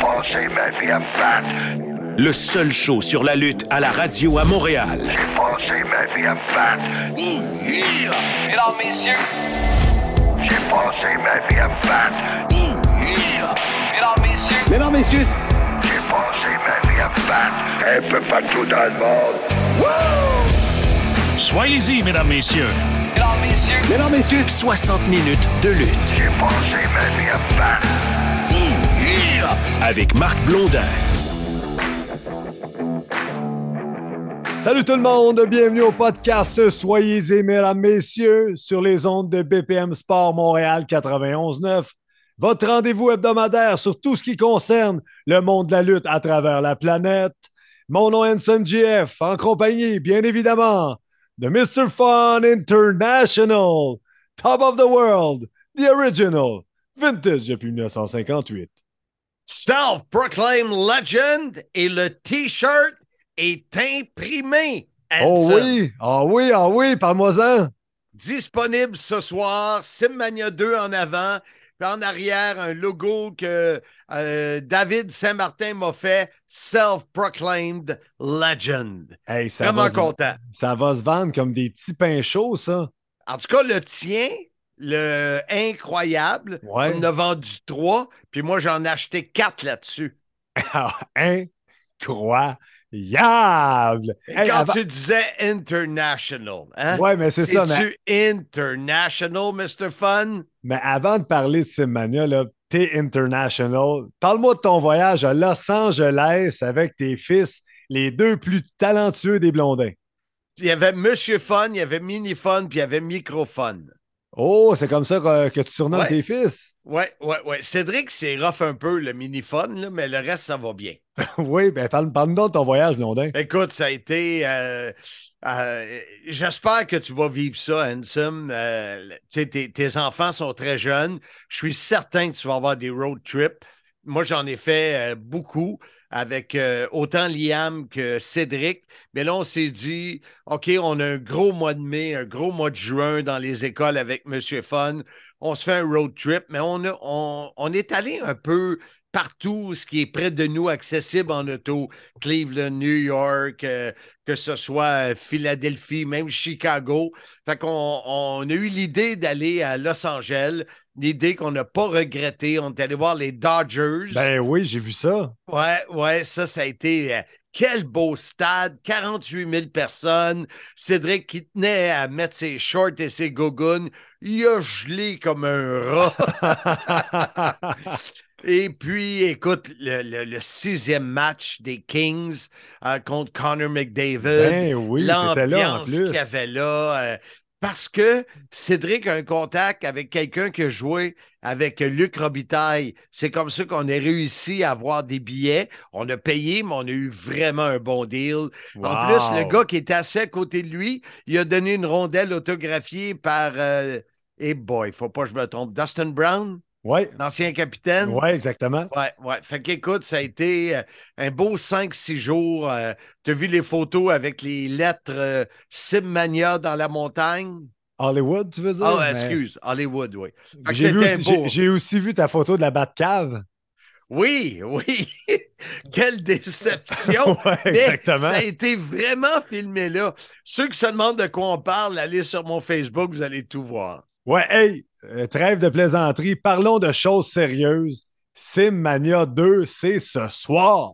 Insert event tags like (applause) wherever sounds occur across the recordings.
passé ma vie à me battre. Le seul show sur la lutte à la radio à Montréal. J'ai passé ma vie à me battre. Mesdames, messieurs, J'ai passé ma vie à me battre. mesdames, messieurs, Mesdames, messieurs, J'ai passé ma vie à me battre. Un peu partout dans le monde. Soyez-y, mesdames, messieurs. mesdames, messieurs, mesdames, messieurs, 60 minutes de lutte J'ai passé ma vie à me battre. Avec Marc Blondin. Salut tout le monde, bienvenue au podcast Soyez-y, mesdames, messieurs, sur les ondes de BPM Sport Montréal 91.9. Votre rendez-vous hebdomadaire sur tout ce qui concerne le monde de la lutte à travers la planète. Mon nom est Hanson GF, en compagnie, bien évidemment, de Mr. Fun International, Top of the World, The Original, Vintage depuis 1958. Self-proclaimed legend et le T-shirt est imprimé. Oh oui, ah oui, ah oui, parle-moi-en. Disponible ce soir, Simmania 2 en avant, puis en arrière, un logo que euh, David Saint-Martin m'a fait, Self-proclaimed legend. Hey, ça Vraiment va content. Ça va se vendre comme des petits pains chauds, ça. En tout cas, le tien, le incroyable, Ouais. on en a vendu trois, puis moi, j'en ai acheté quatre là-dessus. (laughs) Ah, Incroyable! Hey, Quand avant- tu disais international, hein? Ouais, mais c'est ça. Mais, C'est-tu international, Mr. Fun? mais avant de parler de Simmania, là, t'es international. Parle-moi de ton voyage à Los Angeles avec tes fils, les deux plus talentueux des Blondins. Il y avait Monsieur Fun, il y avait Mini Fun, puis il y avait Micro Fun. Oh, c'est comme ça que, que tu surnommes Ouais. tes fils? Ouais, ouais, ouais. Cédric, c'est rough un peu, le Mini Fun, là, mais le reste, ça va bien. (laughs) oui, ben parle- parle-nous de ton voyage, Blondin. Écoute, ça a été. euh, euh, J'espère que tu vas vivre ça, Handsome. Euh, tes, tes enfants sont très jeunes. Je suis certain que tu vas avoir des road trips. Moi, j'en ai fait beaucoup avec euh, autant Liam que Cédric. Mais là, on s'est dit, OK, on a un gros mois de mai, un gros mois de juin dans les écoles avec Monsieur Fun. On se fait un road trip, mais on, a- on, on est allé un peu partout, ce qui est près de nous, accessible en auto. Cleveland, New York, euh, que ce soit euh, Philadelphie, même Chicago. Fait qu'on on a eu l'idée d'aller à Los Angeles, l'idée qu'on n'a pas regrettée. On est allé voir les Dodgers. Ben oui, j'ai vu ça. Ouais, ouais, ça, ça a été. euh, quel beau stade, 48 000 personnes. Cédric qui tenait à mettre ses shorts et ses gougounes, il a gelé comme un rat. (laughs) (laughs) Et puis, écoute, le, le- le sixième match des Kings euh, contre Connor McDavid ben oui, l'ambiance plus. qu'il y avait là. euh, parce que Cédric a un contact avec quelqu'un qui a joué avec Luc Robitaille. C'est comme ça qu'on a réussi à avoir des billets. On a payé, mais on a eu vraiment un bon deal. En plus, le gars qui était assis à côté de lui, il a donné une rondelle autographiée par. Euh, hey boy, faut pas que je me trompe. Dustin Brown, Ouais, l'ancien capitaine. ouais, exactement. Ouais, ouais. Fait qu'écoute, ça a été euh, un beau 5-6 jours. Euh, tu as vu les photos avec les lettres euh, Simmania dans la montagne? Hollywood, tu veux dire? Ah, Mais excuse, Hollywood, oui. J'ai aussi- aussi vu ta photo de la Batcave. Oui, oui. (laughs) Quelle déception! (laughs) ouais, Mais exactement. ça a été vraiment filmé là. Ceux qui se demandent de quoi on parle, allez sur mon Facebook, vous allez tout voir. Ouais, hey, trêve de plaisanterie. Parlons de choses sérieuses. Simmania 2, c'est ce soir.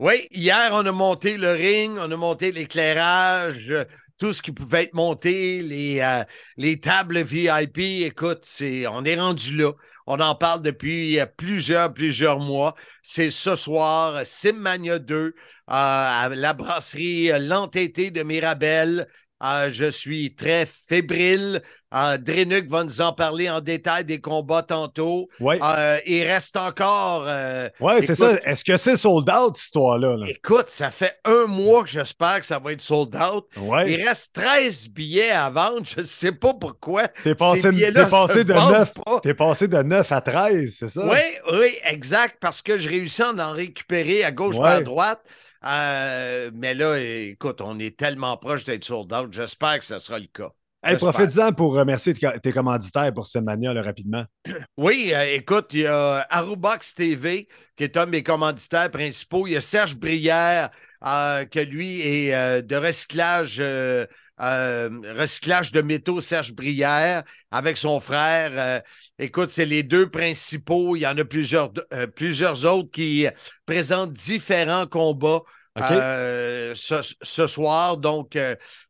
Oui, hier, on a monté le ring, on a monté l'éclairage, euh, tout ce qui pouvait être monté, les, euh, les tables VIP. Écoute, on est rendu là. On en parle depuis euh, plusieurs, plusieurs mois. C'est ce soir, Simmania 2, euh, à la brasserie euh, L'Entêté de Mirabel. Euh, je suis très fébrile. Euh, Drenuk va nous en parler en détail des combats tantôt. Ouais, Euh, il reste encore. euh, ouais c'est ça. Est-ce que c'est sold out, cette histoire-là? là? Écoute, ça fait un mois que j'espère que ça va être sold out. Ouais. Il reste 13 billets à vendre. Je ne sais pas pourquoi. T'es passé, de vendent 9, pas. t'es passé de 9 à 13, c'est ça? Oui, oui, exact, parce que je réussis à en récupérer à gauche Ouais. et à droite. Euh, mais là, écoute, on est tellement proche d'être sold out. J'espère que ce sera le cas. Hey. Profite-en pour remercier tes commanditaires pour Simmania là, rapidement. (clears throat) Oui, euh, écoute, il y a Arubox TV, qui est un de mes commanditaires principaux. Il y a Serge Brière, euh, que lui est de recyclage, euh, recyclage de métaux, Serge Brière, avec son frère. Euh, écoute, c'est les deux principaux. Il y en a plusieurs, euh, plusieurs autres qui présentent différents combats. Euh, ce, ce soir. Donc,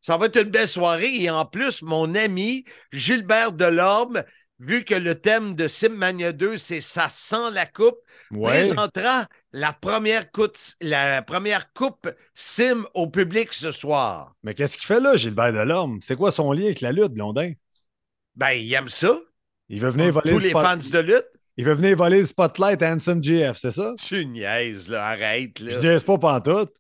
ça va être une belle soirée. Et en plus, mon ami Gilbert Delorme, vu que le thème de Simmania 2, c'est Ça sent la coupe, ouais. présentera la première, coupe, la première coupe Sim au public ce soir. Mais qu'est-ce qu'il fait là, Gilbert Delorme? C'est quoi son lien avec la lutte, Blondin? Ben, il aime ça. Il veut venir voler Tous le les fans de lutte. Il veut venir voler le spotlight à Handsome GF, c'est ça? Tu niaises, là. Arrête, Je là. niaise pas pantoute.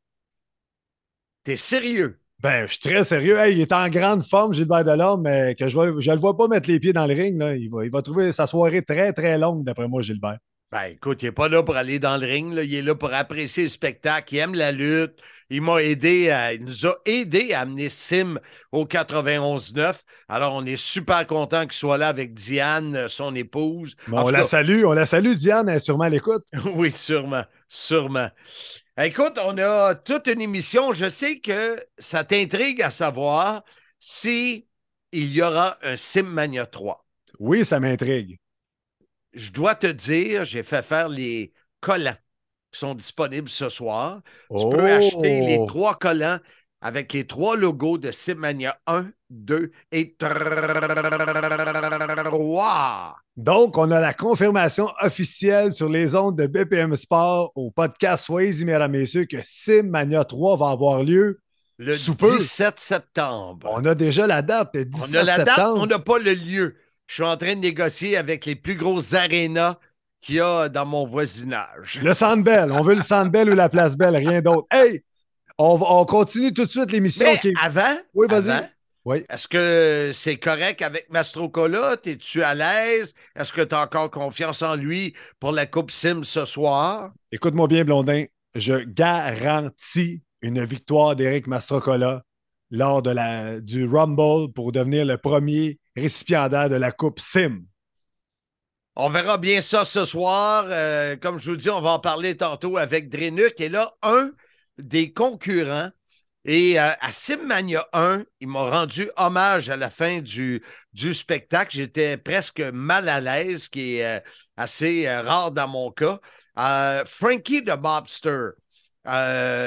T'es sérieux? Ben, je suis très sérieux. Hey, il est en grande forme, Gilbert Delorme, mais que je ne je le vois pas mettre les pieds dans le ring. Là. Il, va, il va trouver sa soirée très, très longue, d'après moi, Gilbert. Ben écoute, il n'est pas là pour aller dans le ring, là. il est là pour apprécier le spectacle, il aime la lutte. Il m'a aidé, à- il nous a aidé à amener Sim au 91-9. Alors, on est super content qu'il soit là avec Diane, euh, son épouse. Bon, on la cas, salue. On la salue, Diane. Elle est sûrement à l'écoute. (laughs) oui, sûrement, sûrement. Écoute, on a toute une émission. Je sais que ça t'intrigue à savoir si il y aura un Simmania 3. Oui, ça m'intrigue. Je dois te dire, j'ai fait faire les collants qui sont disponibles ce soir. Tu peux acheter les Oh! trois collants avec les trois logos de Simmania 1, 2 et 3. Donc, on a la confirmation officielle sur les ondes de BPM Sport au podcast Soyez-y, mesdames, messieurs, que Simmania 3 va avoir lieu. Le Sous peu. 17 septembre. On a déjà la date, le On 17 a la date, on n'a pas le lieu. Je suis en train de négocier avec les plus grosses arénas qu'il y a dans mon voisinage. Le Sandbell. On veut le Sandbell ou la Place Belle, rien d'autre. Hey, on, va- on continue tout de suite l'émission. Mais qui est- avant, Oui, vas-y. Oui. est-ce que c'est correct avec Mastrocola? Es-tu à l'aise? Est-ce que tu as encore confiance en lui pour la Coupe Sim ce soir? Écoute-moi bien, Blondin. Je garantis une victoire d'Éric Mastrocola lors de la, du Rumble pour devenir le premier récipiendaire de la Coupe Sim. On verra bien ça ce soir. Euh, comme je vous dis, on va en parler tantôt avec Drenuk. Et là, un des concurrents. Et euh, à Simmania 1, il m'a rendu hommage à la fin du, du spectacle. J'étais presque mal à l'aise, ce qui est euh, assez euh, rare dans mon cas. Frankie the Bobster,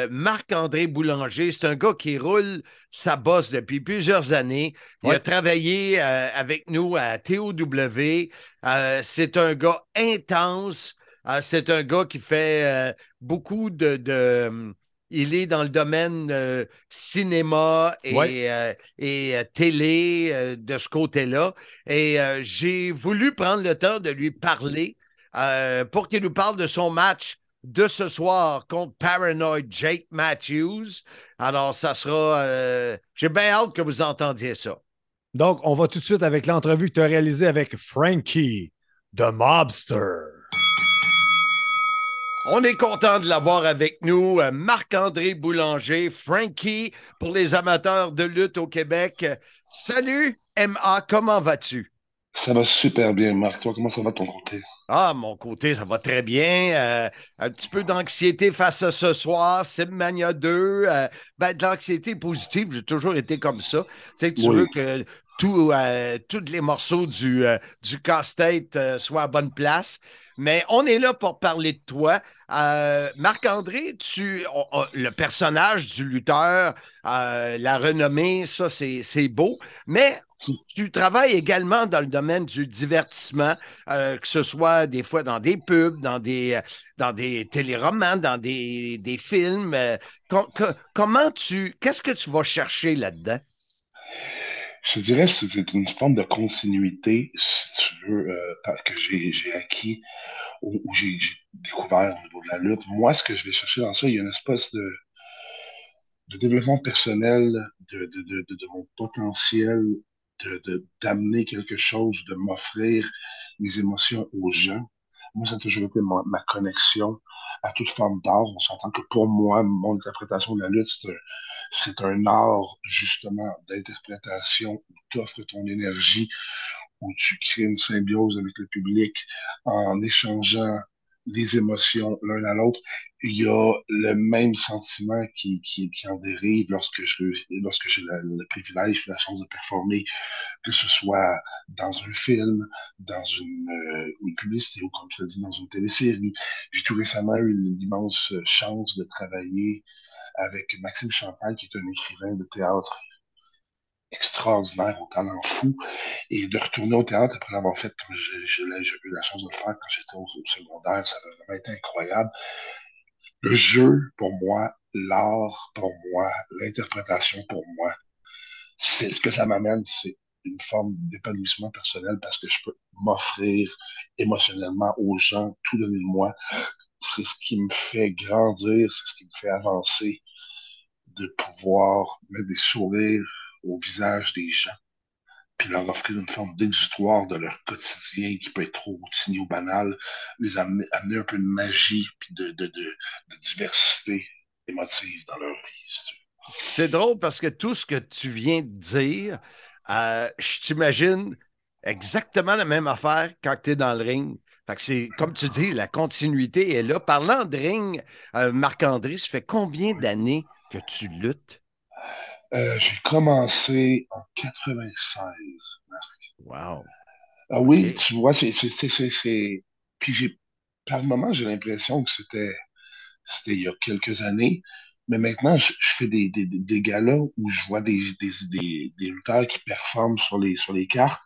Marc-André Boulanger, c'est un gars qui roule sa bosse depuis plusieurs années. Il Ouais. a travaillé avec nous à TOW. C'est un gars intense. C'est un gars qui fait beaucoup de, de- Il est dans le domaine euh, cinéma et, Ouais. euh, et euh, télé de ce côté-là. Et j'ai voulu prendre le temps de lui parler pour qu'il nous parle de son match de ce soir contre Paranoid Jake Matthews. Alors, ça sera. J'ai bien hâte que vous entendiez ça. Donc, on va tout de suite avec l'entrevue que tu as réalisée avec Frankie, The Mobster. On est content de l'avoir avec nous, euh, Marc-André Boulanger, Frankie, pour les amateurs de lutte au Québec. Salut, MA, comment vas-tu? Ça va super bien, Marc. Toi, comment ça va de ton côté? Ah, mon côté, ça va très bien. Euh, un petit peu d'anxiété face à ce soir, Simmania 2. euh, ben, de l'anxiété positive, j'ai toujours été comme ça. Tu sais, tu Oui. veux que tout, euh, tous les morceaux du, du casse-tête soient à bonne place. Mais on est là pour parler de toi. Euh, Marc-André, tu, le personnage du lutteur, euh, la renommée, ça, c'est beau. Mais tu travailles également dans le domaine du divertissement, euh, que ce soit des fois dans des pubs, dans des, dans des téléromans, dans des, des films. com- co- comment tu. Qu'est-ce que tu vas chercher là-dedans? Je dirais que c'est une forme de continuité, si tu veux, euh, que j'ai acquis ou, j'ai découvert au niveau de la lutte. Moi, ce que je vais chercher dans ça, il y a une espèce de, développement personnel de, de, mon potentiel d'amener quelque chose, de m'offrir mes émotions aux gens. Moi, ça a toujours été ma, ma connexion à toute forme d'art. On s'entend que pour moi, mon interprétation de la lutte, c'est c'est un art, justement, d'interprétation où tu offres ton énergie, où tu crées une symbiose avec le public en échangeant les émotions l'un à l'autre. Il y a le même sentiment qui, qui, qui en dérive lorsque je lorsque j'ai le, privilège, la chance de performer, que ce soit dans un film, dans une, euh, une publicité ou comme tu l'as dit, dans une télésérie. J'ai tout récemment eu l'immense chance de travailler avec Maxime Champagne, qui est un écrivain de théâtre extraordinaire, au talent fou, et de retourner au théâtre après l'avoir fait comme j'ai eu la chance de le faire quand j'étais au, secondaire, ça a vraiment été incroyable. Le jeu, pour moi, l'art, pour moi, l'interprétation, pour moi, c'est ce que ça m'amène, c'est une forme d'épanouissement personnel parce que je peux m'offrir émotionnellement aux gens, tout donner de moi. C'est ce qui me fait grandir, c'est ce qui me fait avancer, de pouvoir mettre des sourires au visage des gens, puis leur offrir une forme d'exutoire de leur quotidien qui peut être trop routinier ou banal, les amener, un peu de magie puis de, diversité émotive dans leur vie. C'est drôle parce que tout ce que tu viens de dire, euh, je t'imagine exactement la même affaire quand tu es dans le ring. Fait que c'est, comme tu dis, la continuité est là. Parlant de ring, euh, Marc-André, ça fait combien d'années que tu luttes? Euh, j'ai commencé en 96, Marc. Wow. Ah oui, tu vois, c'est. c'est, Puis j'ai. Par moment, j'ai l'impression que c'était. C'était il y a quelques années. Mais maintenant, je, fais des, des, des galas où je vois des, des, des, des lutteurs qui performent sur les, sur les cartes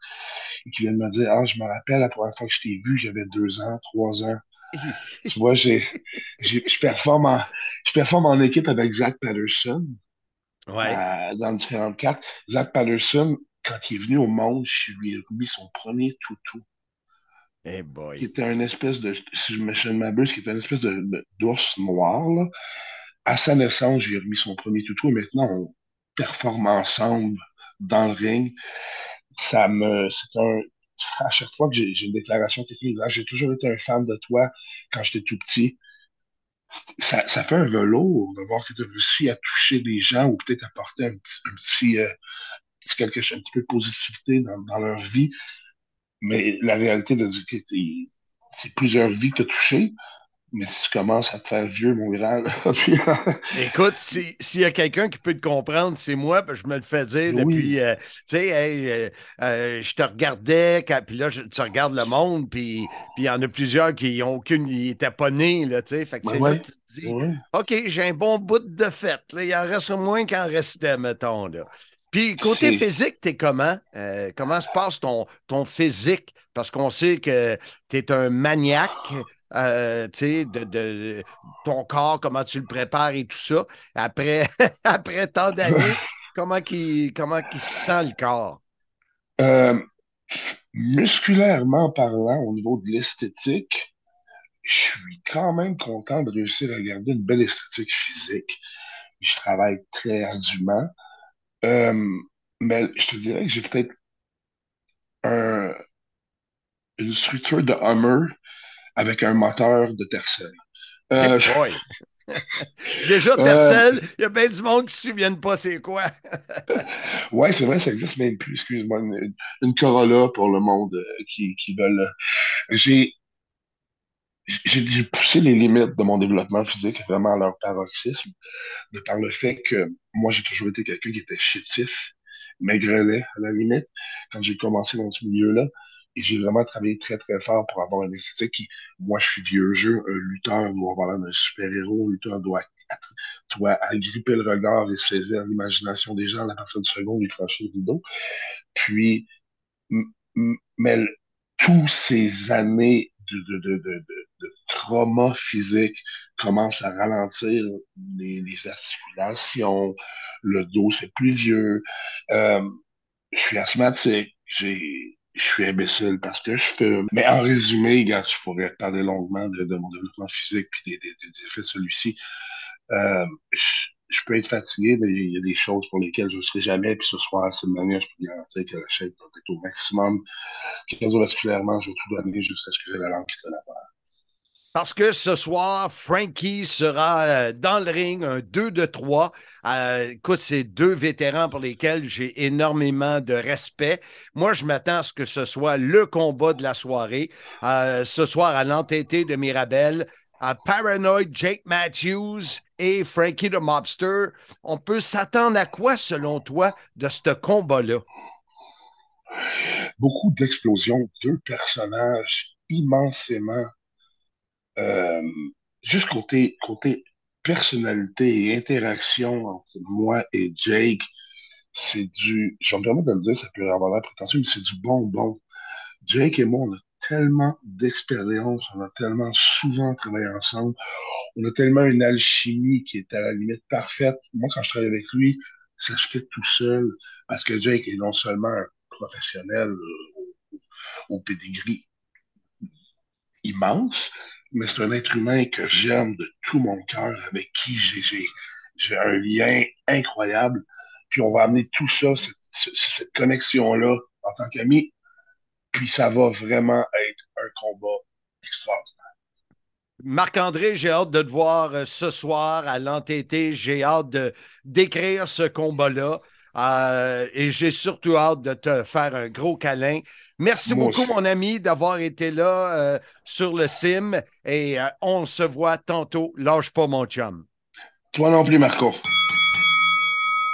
et qui viennent me dire Ah, je me rappelle la première fois que je t'ai vu, j'avais deux ans, trois ans. tu vois, j'ai, j'ai, je, performe en, je performe en équipe avec Zach Patterson ouais. dans différentes cartes. Zach Patterson, quand il est venu au monde, je lui ai remis son premier toutou. Hey boy. Qui était une espèce de, si je me m'abuse, qui était une espèce de d'ours noir. Là. À sa naissance, j'ai remis son premier toutou et maintenant on performe ensemble dans le ring. Ça me, c'est un, à chaque fois que j'ai une déclaration technique, j'ai toujours été un fan de toi quand j'étais tout petit ça, ça, fait un velours de voir que tu as réussi à toucher des gens ou peut-être apporter un petit, un petit, euh, un petit peu de positivité dans, dans leur vie. Mais la réalité de dire que c'est plusieurs vies que tu as touchées. Mais si tu commences à te faire vieux, mon grand. (laughs) Écoute, s'il y a quelqu'un qui peut te comprendre, c'est moi, je me le fais dire depuis. Euh, tu sais, euh, euh, je te regardais, puis là, tu regardes le monde, puis il y en a plusieurs qui n'ont aucune. Ils n'étaient pas nés, là, tu sais. Fait que c'est là que tu te dis OK, j'ai un bon bout de fête. Là, il en reste moins qu'en restait, mettons. Là. Puis côté physique, t'es comment? comment se passe ton, ton physique? Parce qu'on sait que tu es un maniaque. Euh, de, de, ton corps, comment tu le prépares et tout ça. Après, (laughs) après tant d'années, (laughs) comment, qui comment sent le corps? Euh, musculairement parlant, au niveau de l'esthétique, je suis quand même content de réussir à garder une belle esthétique physique. Je travaille très ardument. Euh, mais je te dirais que j'ai peut-être une structure de Hummer avec un moteur de Tercel. Euh, (laughs) Déjà, euh, Tercel, il y a bien du monde qui ne se souviennent pas c'est quoi. (laughs) oui, c'est vrai, ça existe même plus. Excuse-moi, une, Corolla pour le monde euh, qui, qui veulent. J'ai j'ai poussé les limites de mon développement physique vraiment à leur paroxysme, de par le fait que moi, j'ai toujours été quelqu'un qui était chétif, maigrelet à la limite, quand j'ai commencé dans ce milieu-là. Et j'ai vraiment travaillé très, très fort pour avoir une esthétique qui, moi, je suis vieux jeu, un lutteur l'air d'un super-héros, un lutteur doit, doit agripper le regard et saisir l'imagination des gens à partir du second où il franchit le rideau. Puis, mais tous ces années de, de, de, de, trauma physique commencent à ralentir les, les articulations, le dos c'est plus vieux, euh, je suis asthmatique, j'ai je suis imbécile parce que je fume. Mais en résumé, gars, je pourrais parler longuement de, mon développement physique puis des, des, des effets de celui-ci. Euh, je, peux être fatigué, mais il y a des choses pour lesquelles je ne serai jamais. Puis ce soir, c'est une manière, je peux garantir que la chaîne va être au maximum. Cardiovasculairement, je vais tout donner jusqu'à ce que j'ai la langue qui te la Parce que ce soir, Frankie sera euh, dans le ring, un 2 de 3. Euh, écoute, c'est deux vétérans pour lesquels j'ai énormément de respect. Moi, je m'attends à ce que ce soit le combat de la soirée. Euh, ce soir, à l'entêté de Mirabel, à Paranoid Jake Matthews et Frankie the Mobster. On peut s'attendre à quoi, selon toi, de ce combat-là? Beaucoup d'explosions, deux personnages immensément euh, juste côté, côté personnalité et interaction entre moi et Jake, c'est du, je me de le dire, ça peut avoir l'air prétentieux, mais c'est du bonbon. Jake et moi, on a tellement d'expérience, on a tellement souvent travaillé ensemble, on a tellement une alchimie qui est à la limite parfaite. Moi, quand je travaille avec lui, ça se fait tout seul, parce que Jake est non seulement un professionnel euh, au, au pedigree immense, mais c'est un être humain que j'aime de tout mon cœur, avec qui j'ai un lien incroyable. Puis on va amener tout ça, cette, cette connexion-là en tant qu'ami. Puis ça va vraiment être un combat extraordinaire. Marc-André, j'ai hâte de te voir euh, ce soir à l'entêté. J'ai hâte de d'écrire ce combat-là. Euh, et j'ai surtout hâte de te faire un gros câlin. Merci beaucoup, mon ami, d'avoir été là euh, sur le sim et euh, on se voit tantôt. Lâche pas, mon chum. Toi non plus, Marco.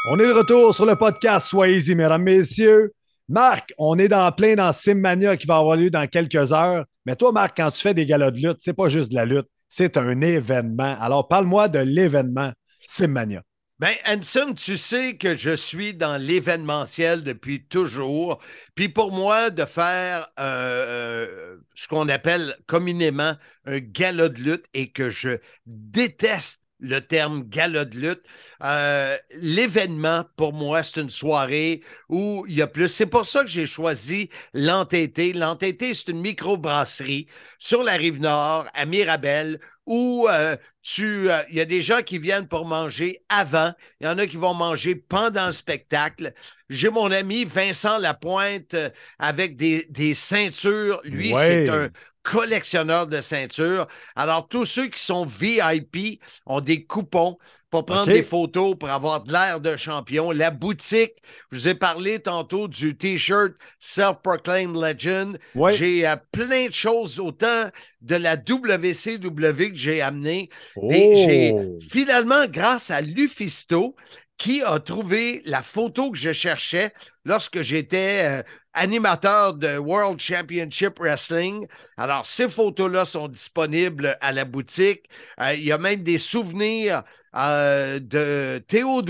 On est de retour sur le podcast Soyez-y, mesdames, messieurs. Marc, on est dans plein dans Simmania qui va avoir lieu dans quelques heures. Mais toi, Marc, quand tu fais des galas de lutte, c'est pas juste de la lutte, c'est un événement. Alors, parle-moi de l'événement Simmania. Ben, Anson, tu sais que je suis dans l'événementiel depuis toujours. Puis pour moi, de faire euh, euh, ce qu'on appelle communément un gala de lutte et que je déteste le terme gala de lutte. Euh, l'événement, pour moi, c'est une soirée où il y a plus. C'est pour ça que j'ai choisi l'entêté. L'entêté, c'est une microbrasserie sur la rive nord, à Mirabel, où euh, tu, euh, il y a des gens qui viennent pour manger avant, il y en a qui vont manger pendant le spectacle. J'ai mon ami Vincent Lapointe avec des, des ceintures. Lui, c'est un collectionneur de ceintures. Alors, tous ceux qui sont VIP ont des coupons pour prendre des photos, pour avoir de l'air de champion. La boutique, je vous ai parlé tantôt du T-shirt Self-Proclaimed Legend. J'ai euh, plein de choses, autant de la WCW que j'ai amené. J'ai oh! finalement, grâce à Lufisto, qui a trouvé la photo que je cherchais lorsque j'étais euh, animateur de World Championship Wrestling. Alors, ces photos-là sont disponibles à la boutique. Euh, il y a même des souvenirs euh, de TOW.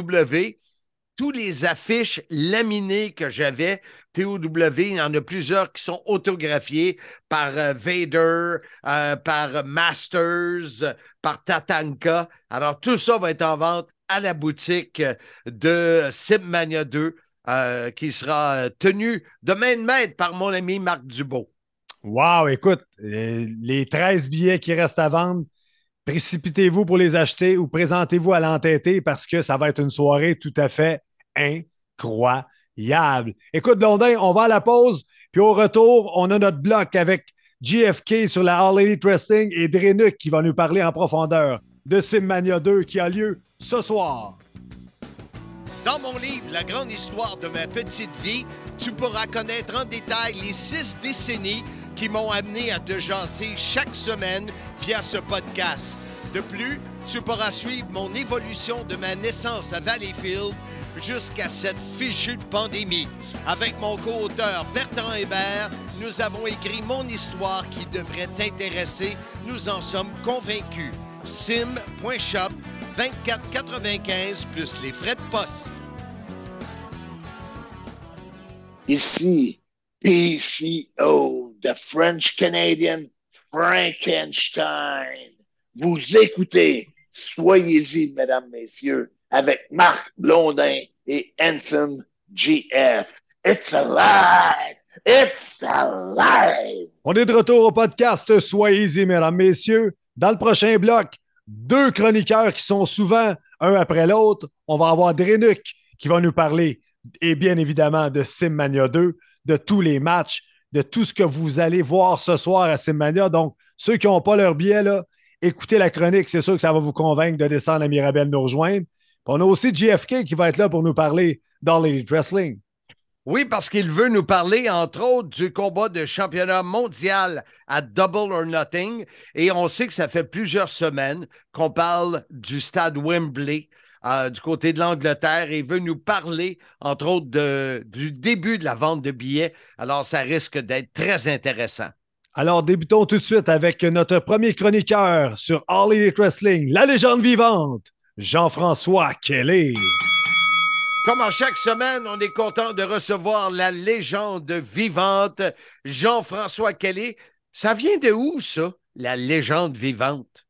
Tous les affiches laminées que j'avais, TOW, il y en a plusieurs qui sont autographiées par Vader, par Masters, par Tatanka. Alors, tout ça va être en vente à la boutique de Simmania 2 euh, qui sera tenu de main de maître par mon ami Marc Dubo. Wow, écoute, euh, les 13 billets qui restent à vendre, précipitez-vous pour les acheter ou présentez-vous à l'entêté parce que ça va être une soirée tout à fait incroyable. Écoute, Blondin, on va à la pause, puis au retour, on a notre bloc avec JFK sur la All Elite Wrestling et Drenuk qui va nous parler en profondeur de Simmania 2 qui a lieu ce soir. Dans mon livre La grande histoire de ma petite vie, tu pourras connaître en détail les six décennies qui m'ont amené à te jaser chaque semaine via ce podcast. De plus, tu pourras suivre mon évolution de ma naissance à Valleyfield jusqu'à cette fichue pandémie. Avec mon co-auteur Bertrand Hébert, nous avons écrit mon histoire qui devrait t'intéresser. Nous en sommes convaincus sim.shop 24,95 plus les frais de poste. Ici, PCO, the French Canadian Frankenstein. Vous écoutez, soyez-y, mesdames, messieurs, avec Marc Blondin et Anson GF. It's alive! It's alive! On est de retour au podcast Soyez-y, mesdames, messieurs. Dans le prochain bloc, deux chroniqueurs qui sont souvent un après l'autre. On va avoir Drenuk qui va nous parler, et bien évidemment, de Simmania 2, de tous les matchs. de tout ce que vous allez voir ce soir à Simmania. Donc, ceux qui n'ont pas leur billet, écoutez la chronique. C'est sûr que ça va vous convaincre de descendre à Mirabel nous rejoindre. On a aussi JFK qui va être là pour nous parler dans l'Elite Wrestling. Oui, parce qu'il veut nous parler, entre autres, du combat de championnat mondial à Double or Nothing. Et on sait que ça fait plusieurs semaines qu'on parle du stade Wembley. euh, du côté de l'Angleterre et il veut nous parler, entre autres, du début de la vente de billets. Alors, ça risque d'être très intéressant. Alors, débutons tout de suite avec notre premier chroniqueur sur All Elite Wrestling, la légende vivante, Jean-François Kelly. Comme en chaque semaine, on est content de recevoir la légende vivante, Jean-François Kelly. Ça vient de où, ça, la légende vivante?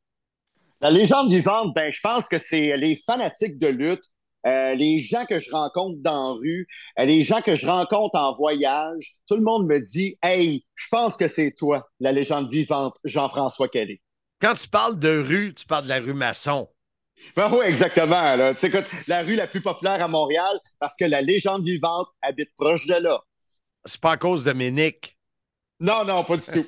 La légende vivante, ben, je pense que c'est les fanatiques de lutte, euh, les gens que je rencontre dans la rue, euh, les gens que je rencontre en voyage. Tout le monde me dit Hey, je pense que c'est toi, la légende vivante, Jean-François Kelly. Quand tu parles de rue, tu parles de la rue Masson. Ben oui, exactement. Là. Tu sais, écoute, la rue la plus populaire à Montréal parce que la légende vivante habite proche de là. C'est pas à cause de Ménic. Non, non, pas du tout.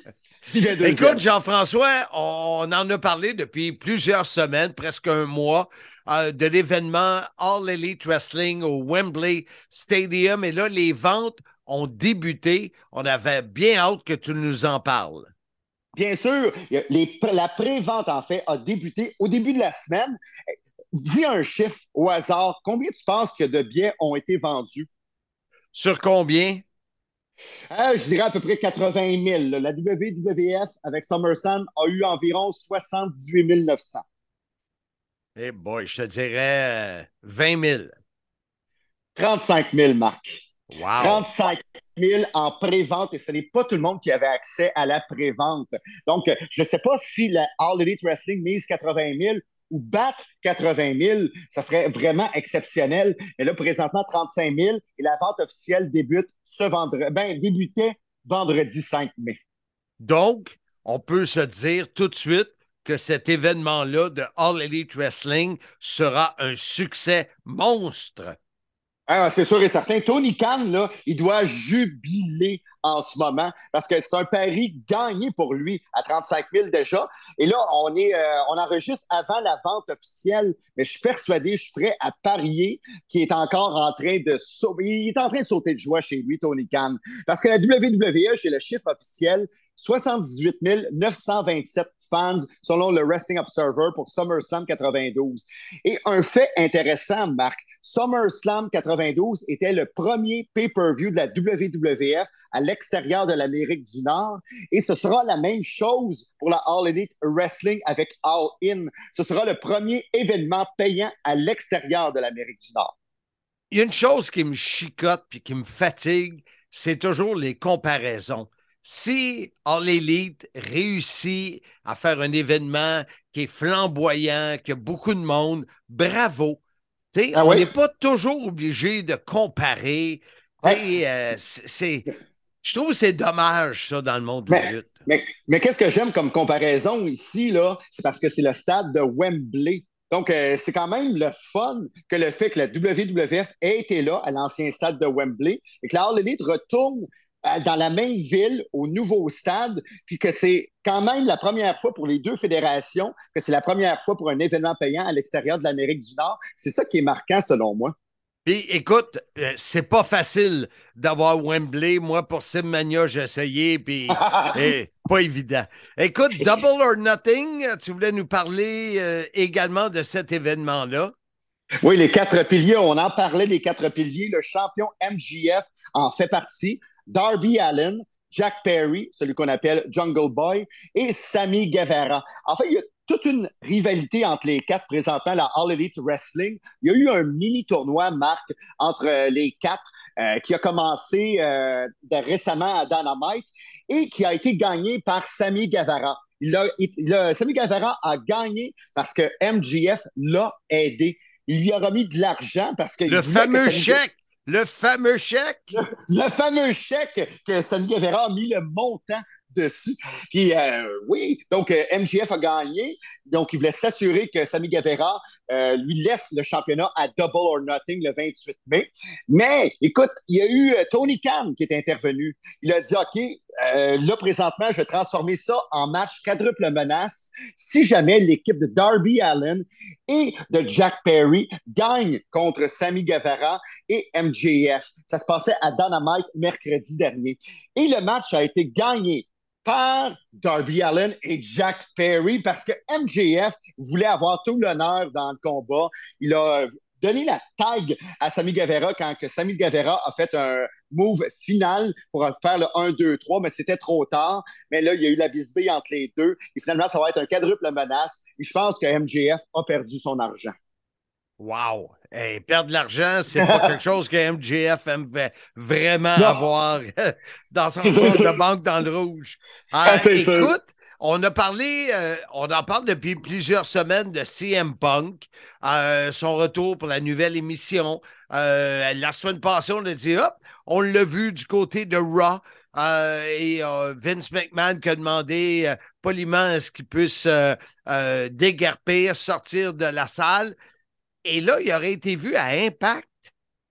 Écoute, Jean-François, on en a parlé depuis plusieurs semaines, presque un mois, euh, de l'événement All Elite Wrestling au Wembley Stadium. Et là, les ventes ont débuté. On avait bien hâte que tu nous en parles. Bien sûr, les- la pré-vente, en fait, a débuté au début de la semaine. Dis un chiffre au hasard. Combien tu penses que de billets ont été vendus? Sur combien? Euh, je dirais à peu près 80 000. là. La WWF avec SummerSlam a eu environ 78 900. Eh boy, je te dirais euh, 20 000. 35 000, Marc. Wow! 35 000 en pré-vente et ce n'est pas tout le monde qui avait accès à la pré-vente. Donc, euh, je ne sais pas si la All Elite Wrestling mise 80 000 ou battre 80 000, ça serait vraiment exceptionnel. Mais là, présentement, 35 000 et la vente officielle débute ce vendredi, ben, débutait vendredi 5 mai. Donc, on peut se dire tout de suite que cet événement-là de All Elite Wrestling sera un succès monstre. Ah, c'est sûr et certain. Tony Khan, là, il doit jubiler en ce moment parce que c'est un pari gagné pour lui à 35 000 déjà. Et là, on est, euh, on enregistre avant la vente officielle, mais je suis persuadé, je suis prêt à parier qu'il est encore en train de sauter. Il est en train de sauter de joie chez lui, Tony Khan. Parce que la WWE, j'ai le chiffre officiel, 78 927 fans selon le Wrestling Observer pour SummerSlam 92. Et un fait intéressant, Marc, SummerSlam 92 était le premier pay-per-view de la WWF à l'extérieur de l'Amérique du Nord. Et ce sera la même chose pour la All Elite Wrestling avec All In. Ce sera le premier événement payant à l'extérieur de l'Amérique du Nord. Il y a une chose qui me chicote puis qui me fatigue, c'est toujours les comparaisons. Si All Elite réussit à faire un événement qui est flamboyant, qui a beaucoup de monde, bravo. Ah on oui? n'est pas toujours obligé de comparer. Euh, c'est- je trouve que c'est dommage, ça, dans le monde de la Mais- lutte. Mais, mais qu'est-ce que j'aime comme comparaison ici, là, c'est parce que c'est le stade de Wembley. Donc, euh, c'est quand même le fun que le fait que la WWF ait été là à l'ancien stade de Wembley et que la All Elite retourne dans la même ville, au nouveau stade, puis que c'est quand même la première fois pour les deux fédérations, que c'est la première fois pour un événement payant à l'extérieur de l'Amérique du Nord. C'est ça qui est marquant selon moi. Puis écoute, euh, c'est pas facile d'avoir Wembley. Moi, pour Simmania, j'ai essayé, puis (laughs) eh, pas évident. Écoute, Double or Nothing, tu voulais nous parler euh, également de cet événement-là. Oui, les quatre piliers, on en parlait des quatre piliers. Le champion MJF en fait partie. Darby Allen, Jack Perry, celui qu'on appelle Jungle Boy, et Sammy Guevara. En fait, il y a toute une rivalité entre les quatre présentement, la All Elite Wrestling. Il y a eu un mini tournoi, Marc, entre euh, les quatre euh, qui a commencé euh, de- récemment à Dynamite et qui a été gagné par Sammy Guevara. Il a, il a- Sammy Guevara a gagné parce que MJF l'a aidé. Il lui a remis de l'argent parce que Le fameux chèque! Le fameux chèque! le fameux chèque que Sammy Guevara a mis le montant dessus. Euh, oui, donc euh, MJF a gagné. Donc il voulait s'assurer que Sammy Guevara euh, lui laisse le championnat à double or nothing le 28 mai. Mais écoute, il y a eu euh, Tony Khan qui est intervenu. Il a dit OK, euh, là présentement, je vais transformer ça en match quadruple menace si jamais l'équipe de Darby Allen et de Jack Perry gagne contre Sammy Guevara et MJF. Ça se passait à Dynamite mercredi dernier. Et le match a été gagné par Darby Allen et Jack Perry parce que MJF voulait avoir tout l'honneur dans le combat. Il a donné la tag à Sammy Guevara quand que Sammy Guevara a fait un move final pour faire le 1, 2, 3, mais c'était trop tard. Mais là, il y a eu la bisbille entre les deux. Et finalement, ça va être un quadruple menace. Et je pense que MJF a perdu son argent. Wow! Hey, perdre de l'argent, c'est pas quelque chose que MJF aime vraiment avoir (laughs) dans son compte de banque dans le rouge. (laughs) Ah, écoute, on a parlé, euh, on en parle depuis plusieurs semaines de CM Punk, euh, son retour pour la nouvelle émission. Euh, la semaine passée, on a dit, hop, on l'a vu du côté de Raw. Euh, et euh, Vince McMahon qui a demandé euh, poliment à ce qu'il puisse déguerpir, sortir de la salle. Et là, il aurait été vu à Impact.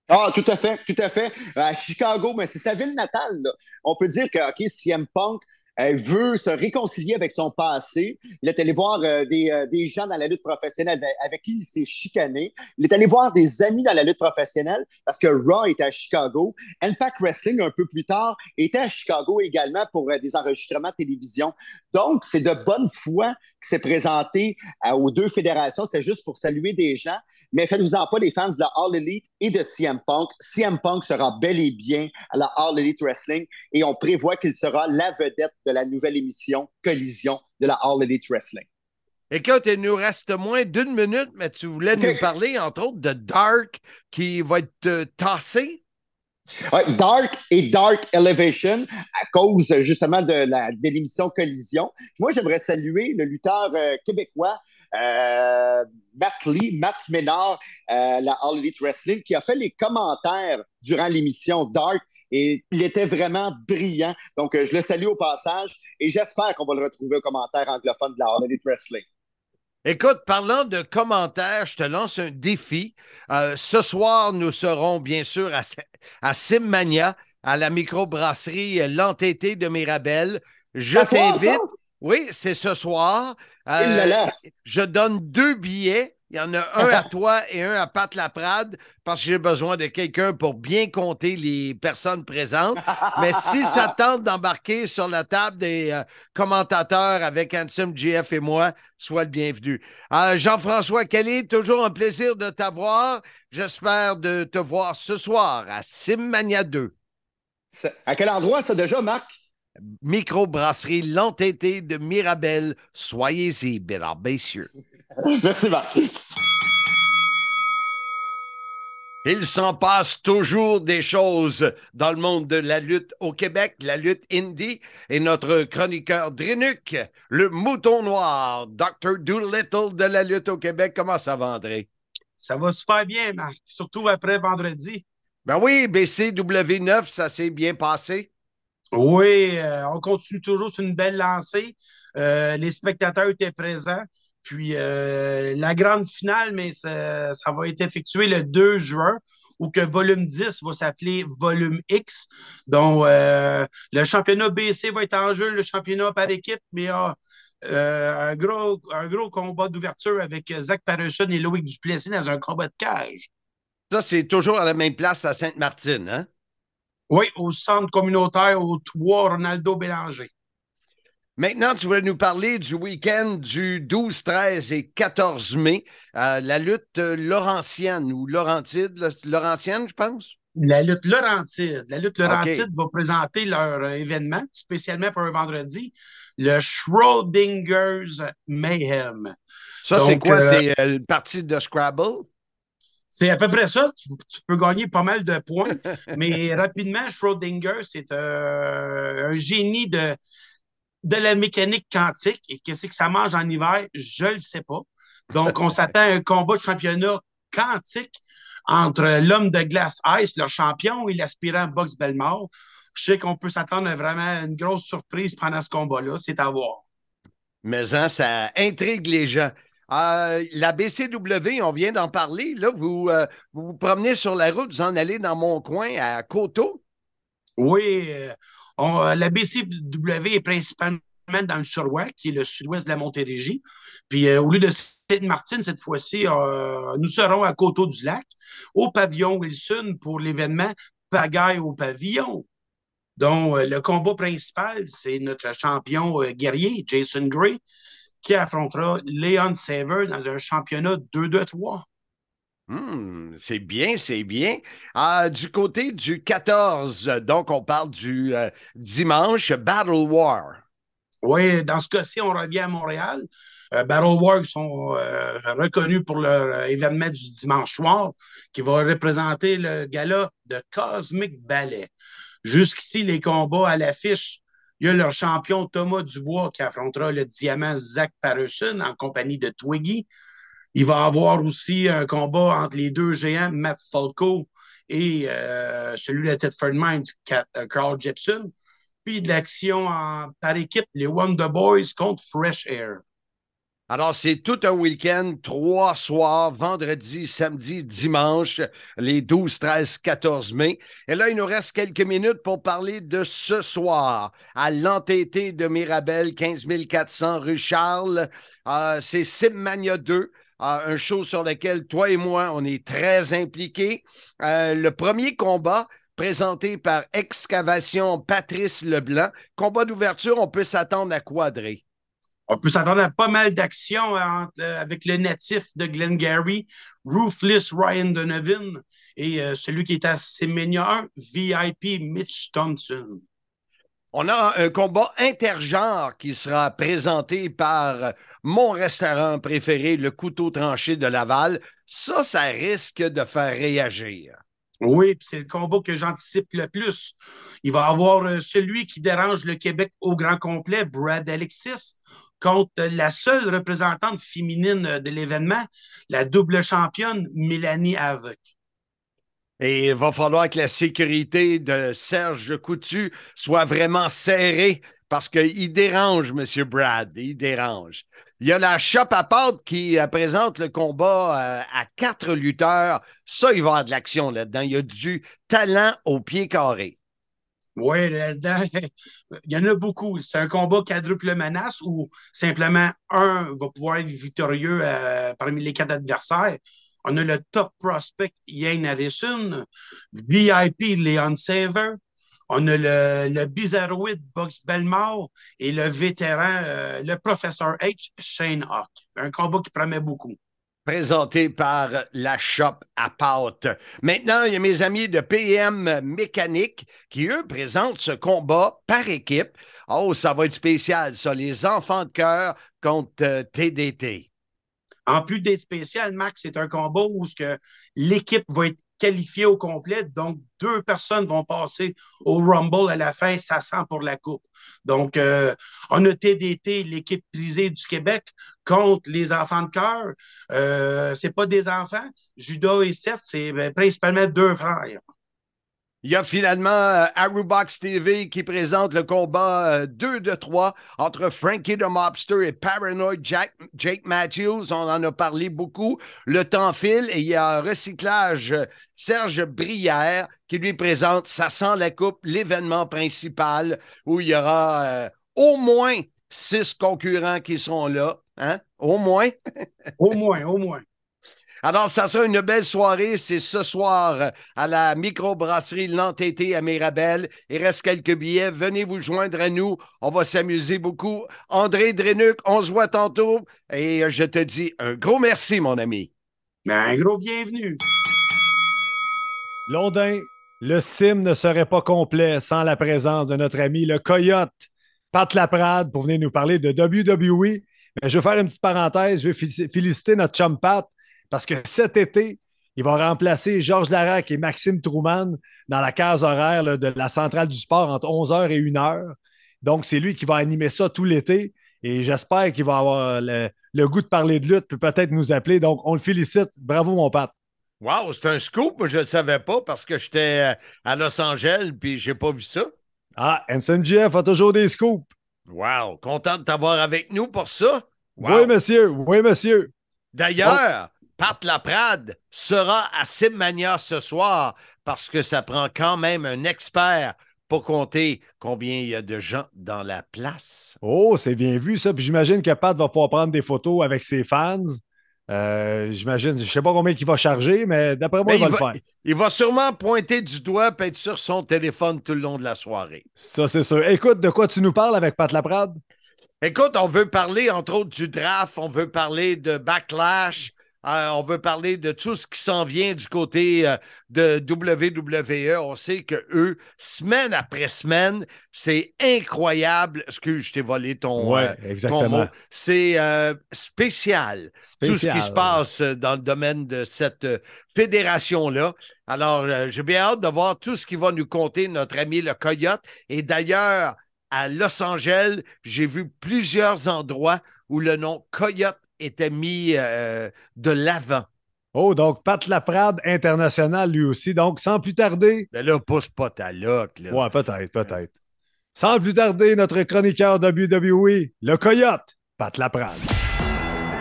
Ah, tout à fait, tout à fait. À Chicago, mais c'est sa ville natale. On peut dire que, CM Punk euh, veut se réconcilier avec son passé. Il est allé voir euh, des, euh, des gens dans la lutte professionnelle avec- qui il s'est chicané. Il est allé voir des amis dans la lutte professionnelle parce que Raw était à Chicago. Impact Wrestling, un peu plus tard, était à Chicago également pour euh, des enregistrements télévision. Donc, c'est de bonne foi qui s'est présenté euh, aux deux fédérations. C'était juste pour saluer des gens. Mais faites-vous-en pas, les fans de la All Elite et de CM Punk. CM Punk sera bel et bien à la All Elite Wrestling et on prévoit qu'il sera la vedette de la nouvelle émission Collision de la All Elite Wrestling. Écoute, il nous reste moins d'une minute, mais tu voulais nous parler, entre autres, de Dark qui va être euh, tassé. Ouais, Dark et Dark Elevation à cause justement de la de l'émission Collision. Moi, j'aimerais saluer le lutteur euh, québécois Matt Lee, Matt Ménard, euh, la All Elite Wrestling, qui a fait les commentaires durant l'émission Dark et il était vraiment brillant. Donc, euh, je le salue au passage et j'espère qu'on va le retrouver au commentaire anglophone de la All Elite Wrestling. Écoute, parlant de commentaires, je te lance un défi. Euh, ce soir, nous serons bien sûr à, à Simmania, à la microbrasserie euh, L'Entêté de Mirabel. Je t'invite. Oui, c'est ce soir. Là Euh, là. je donne deux billets. Il y en a un à (laughs) toi et un à Pat Laprade parce que j'ai besoin de quelqu'un pour bien compter les personnes présentes. Mais si (laughs) ça tente d'embarquer sur la table des euh, commentateurs avec Handsome GF et moi, sois le bienvenu. Euh, Jean-François Kelly, toujours un plaisir de t'avoir. J'espère de te voir ce soir à Simmania 2. C'est- À quel endroit ça déjà, Marc? Microbrasserie L'Entêté de Mirabel. Soyez-y, mesdames, (laughs) messieurs. Merci, Marc. Il s'en passe toujours des choses dans le monde de la lutte au Québec, la lutte indie, et notre chroniqueur Drénuc, le mouton noir, Dr. Doolittle de la lutte au Québec. Comment ça va, André? Ça va super bien, Marc, surtout après vendredi. Ben oui, BCW9, ça s'est bien passé. Oui, euh, on continue toujours sur une belle lancée. Euh, les spectateurs étaient présents. Puis euh, la grande finale, mais ça, va être effectué le 2 juin, où que volume 10 va s'appeler volume X. Donc, le championnat BC va être en jeu, le championnat par équipe, mais il y a euh, un, gros, un gros combat d'ouverture avec Zach Patterson et Loïc Duplessis dans un combat de cage. Ça, c'est toujours à la même place à Sainte-Martine, hein? Oui, au centre communautaire au 3 Ronaldo Bélanger. Maintenant, tu vas nous parler du week-end du 12, 13 et 14 mai, euh, la lutte euh, laurentienne ou laurentide, laurentienne, je pense? La lutte Laurentide. La lutte Laurentide va présenter leur euh, événement, spécialement pour un vendredi, le Schrodinger's Mayhem. Ça, c'est quoi? euh, C'est une partie de Scrabble? C'est à peu près ça. Tu, tu peux gagner pas mal de points. (laughs) mais rapidement, Schrödinger, c'est euh, un génie de, de la mécanique quantique. Et qu'est-ce que ça mange en hiver? Je ne le sais pas. Donc, on s'attend à un combat de championnat quantique entre l'homme de glace Ice, le champion, et l'aspirant Box Belmore. Je sais qu'on peut s'attendre à vraiment une grosse surprise pendant ce combat-là. C'est à voir. Mais hein, ça intrigue les gens. Euh, la BCW, on vient d'en parler. Là, vous, euh, vous vous promenez sur la route, vous en allez dans mon coin à Coteau. Oui, euh, la BCW est principalement dans le Suroît, qui est le sud-ouest de la Montérégie. Puis au lieu de Sainte-Martine, cette fois-ci, nous serons à Coteau-du-Lac, au pavillon Wilson pour l'événement Pagaille au pavillon. Donc, le combat principal, c'est notre champion guerrier, Jason Gray, qui affrontera Leon Saver dans un championnat 2-2-3. Hmm, c'est bien, c'est bien. Ah, du côté du 14, euh, donc on parle du euh, dimanche, Battle War. Oui, dans ce cas-ci, on revient à Montréal. Euh, Battle War sont euh, reconnus pour leur événement du dimanche soir qui va représenter le gala de Cosmic Ballet. Jusqu'ici, les combats à l'affiche, il y a leur champion Thomas Dubois qui affrontera le diamant Zach Patterson en compagnie de Twiggy. Il va avoir aussi un combat entre les deux géants, Matt Falco et euh, celui de Tedford Mines, euh, Carl Jepson. Puis de l'action par équipe, les Wonder Boys contre Fresh Air. Alors, c'est tout un week-end, trois soirs, vendredi, samedi, dimanche, les 12, 13, 14 mai. Et là, il nous reste quelques minutes pour parler de ce soir à l'entêté de Mirabel, 15 400 rue Charles. Euh, c'est Simmania 2. euh, un show sur lequel toi et moi, on est très impliqués. Euh, le premier combat, présenté par Excavation Patrice Leblanc. Combat d'ouverture, on peut s'attendre à quadrer. On peut s'attendre à pas mal d'actions entre- euh, avec le natif de Glengarry, Ruthless Ryan Donovan, et euh, celui qui est à Semenya 1, VIP Mitch Thompson. On a un combat intergenre qui sera présenté par mon restaurant préféré, le couteau tranché de Laval. Ça, ça risque de faire réagir. Oui, puis c'est le combat que j'anticipe le plus. Il va y avoir euh, celui qui dérange le Québec au grand complet, Brad Alexis, contre la seule représentante féminine euh, de l'événement, la double championne Mélanie Havoc. Et il va falloir que la sécurité de Serge Coutu soit vraiment serrée parce qu'il dérange, M. Brad. Il dérange. Il y a la Shop à pâte qui euh, présente le combat euh, à quatre lutteurs. Ça, il va y avoir de l'action là-dedans. Il y a du talent au pied carré. Oui, (laughs) il y en a beaucoup. C'est un combat quadruple menace où simplement un va pouvoir être victorieux euh, parmi les quatre adversaires. On a le top prospect Ian Harrison, VIP Leon Saver, on a le, le bizarroïde Box Belmore et le vétéran, euh, le professeur H, Shane Hawk. Un combat qui promet beaucoup. Présenté par la shop à pâte. Maintenant, il y a mes amis de PM Mécanique qui, eux, présentent ce combat par équipe. Oh, ça va être spécial, ça. Les enfants de cœur contre euh, TDT. En plus d'être spécial, Max, c'est un combat où l'équipe va être qualifiée au complet. Donc, deux personnes vont passer au Rumble à la fin, ça sent pour la coupe. Donc, euh, on a TDT, l'équipe prisée du Québec, contre les enfants de cœur. Euh, c'est pas des enfants. Judas et Seth, c'est ben, principalement deux frères. Il y a finalement euh, Arubox TV qui présente le combat euh, 2 de 3 entre Frankie the Mobster et Paranoid Jack, Jake Matthews. On en a parlé beaucoup. Le temps file et il y a recyclage euh, Serge Brière qui lui présente Ça sent la coupe, l'événement principal où il y aura euh, au moins six concurrents qui seront là. Hein? Au moins. Au moins, au moins. Alors, ça sera une belle soirée. C'est ce soir à la microbrasserie L'Entêté à Mirabel. Il reste quelques billets. Venez vous joindre à nous. On va s'amuser beaucoup. André Drenuc, on se voit tantôt. Et je te dis un gros merci, mon ami. Un gros bienvenue. Londin, le sim ne serait pas complet sans la présence de notre ami le Coyote, Pat Laprade, pour venir nous parler de WWE. Mais je vais faire une petite parenthèse. Je vais féliciter notre chum Pat parce que cet été, il va remplacer Georges Larac et Maxime Trouman dans la case horaire là, de la centrale du sport entre 11h et 1h. Donc, c'est lui qui va animer ça tout l'été. Et j'espère qu'il va avoir le, le, goût de parler de lutte, puis peut-être nous appeler. Donc, on le félicite. Bravo, mon Pat. Wow, c'est un scoop. Je ne le savais pas parce que j'étais à Los Angeles puis je n'ai pas vu ça. Ah, Anson GF a toujours des scoops. Wow, content de t'avoir avec nous pour ça? Wow. Oui, monsieur. Oui, monsieur. D'ailleurs, Pat Laprade sera à Simmania ce soir parce que ça prend quand même un expert pour compter combien il y a de gens dans la place. Oh, c'est bien vu ça. Puis j'imagine que Pat va pouvoir prendre des photos avec ses fans. Euh, j'imagine, je ne sais pas combien il va charger, mais d'après moi, Mais il va, il, le faire. il va sûrement pointer du doigt et être sur son téléphone tout le long de la soirée. Ça, c'est sûr. Écoute, de quoi tu nous parles avec Pat Laprade? Écoute, on veut parler entre autres du draft, on veut parler de backlash, euh, on veut parler de tout ce qui s'en vient du côté euh, de WWE. On sait que eux, semaine après semaine, c'est incroyable. Excuse, je t'ai volé ton, Ouais, euh, ton mot. C'est euh, spécial, tout ce qui Spécial. se passe dans le domaine de cette fédération-là. Alors, j'ai bien hâte de voir tout ce qui va nous compter notre ami le Coyote. Et d'ailleurs, à Los Angeles, j'ai vu plusieurs endroits où le nom Coyote était mis euh, de l'avant. Oh, donc Pat Laprade international lui aussi. Donc, sans plus tarder. Mais là, pousse pas ta loque. Là. Ouais, peut-être, peut-être. Sans plus tarder, notre chroniqueur WWE, le Coyote, Pat Laprade.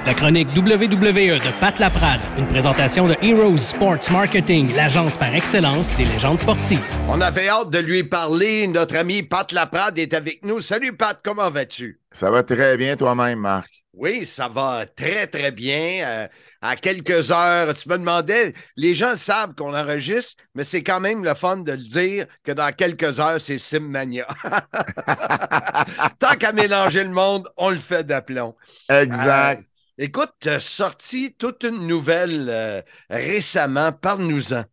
La chronique WWE de Pat Laprade, une présentation de Heroes Sports Marketing, l'agence par excellence des légendes sportives. On avait hâte de lui parler. Notre ami Pat Laprade est avec nous. Salut Pat, comment vas-tu? Ça va très bien toi-même, Marc. Oui, ça va très, très bien. Euh, à quelques heures, tu me demandais, les gens savent qu'on enregistre, mais c'est quand même le fun de le dire que dans quelques heures, c'est Simmania. (laughs) Tant qu'à mélanger le monde, on le fait d'aplomb. Exact. Euh, écoute, tu as sorti toute une nouvelle euh, récemment. Parle-nous-en.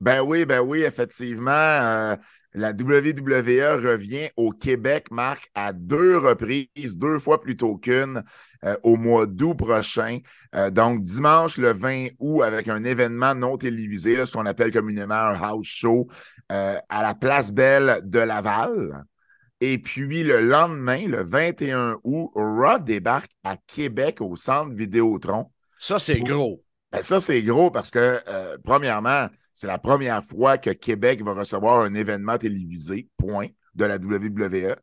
Ben oui, ben oui, effectivement. La WWE revient au Québec, Marc, à deux reprises, deux fois plus tôt qu'une, euh, au mois d'août prochain. Euh, donc, dimanche le 20 août, avec un événement non télévisé, là, ce qu'on appelle communément un house show, euh, à la Place Belle de Laval. Et puis, le lendemain, le 21 août, Raw débarque à Québec au Centre Vidéotron. Ça, c'est gros. Ben, ça, c'est gros parce que, euh, premièrement, c'est la première fois que Québec va recevoir un événement télévisé, point, de la WWE.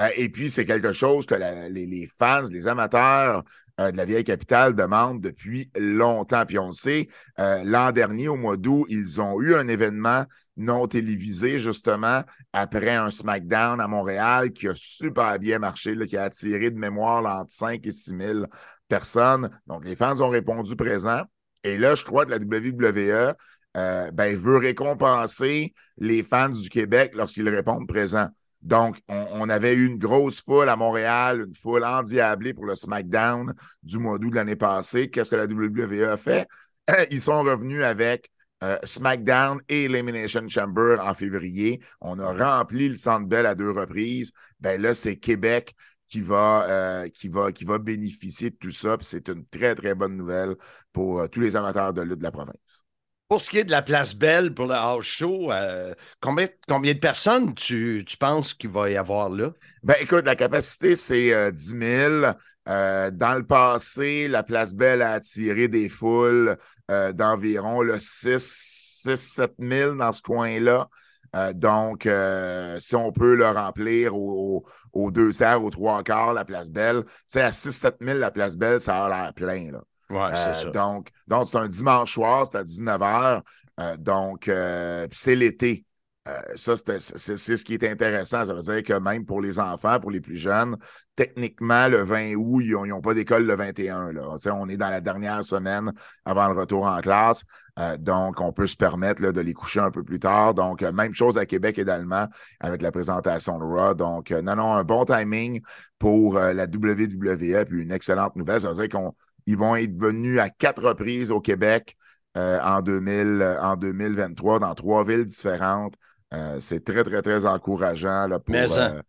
Euh, et puis, c'est quelque chose que les, fans, les amateurs euh, de la vieille capitale demandent depuis longtemps. Puis on le sait, l'an dernier, au mois d'août, ils ont eu un événement non télévisé, justement, après un SmackDown à Montréal qui a super bien marché, qui a attiré de mémoire entre 5 et 6 000 personnes. Donc, les fans ont répondu présent. Et là, je crois que la WWE euh, ben, veut récompenser les fans du Québec lorsqu'ils répondent présent. Donc, on, on avait eu une grosse foule à Montréal, une foule endiablée pour le SmackDown du mois d'août de l'année passée. Qu'est-ce que la WWE a fait? (clears throat) Ils sont revenus avec euh, SmackDown et Elimination Chamber en février. On a rempli le Centre Bell à deux reprises. Ben là, c'est Québec qui va, euh, qui, va, qui va bénéficier de tout ça. C'est une très, très bonne nouvelle pour euh, tous les amateurs de lutte de la province. Pour ce qui est de la place Belle pour le house show, euh, combien, combien de personnes tu, tu penses qu'il va y avoir là? Ben, écoute, la capacité, c'est euh, 10 000. Euh, dans le passé, la Place Belle a attiré des foules euh, d'environ 6-7 000 dans ce coin-là. Euh, donc, euh, si on peut le remplir aux, deux tiers, aux trois quarts, la Place Belle, c'est à 6-7 000, la Place Belle, ça a l'air plein. Là. Ouais, c'est Euh, ça. Donc, donc c'est un dimanche soir, c'est à 19h. Euh, donc, euh, c'est l'été. Euh, ça, c'est ce qui est intéressant. Ça veut dire que même pour les enfants, pour les plus jeunes, techniquement, le 20 août, ils n'ont pas d'école le 21. Là. Tu sais, on est dans la dernière semaine avant le retour en classe. Euh, donc, on peut se permettre de les coucher un peu plus tard. Donc, euh, même chose à Québec également avec la présentation de Raw. Donc, non, non, un bon timing pour la WWE, puis une excellente nouvelle. Ça veut dire qu'ils vont être venus à quatre reprises au Québec euh, en, 2000, euh, en 2023 dans trois villes différentes. Euh, c'est très, très, très encourageant là, pour, euh,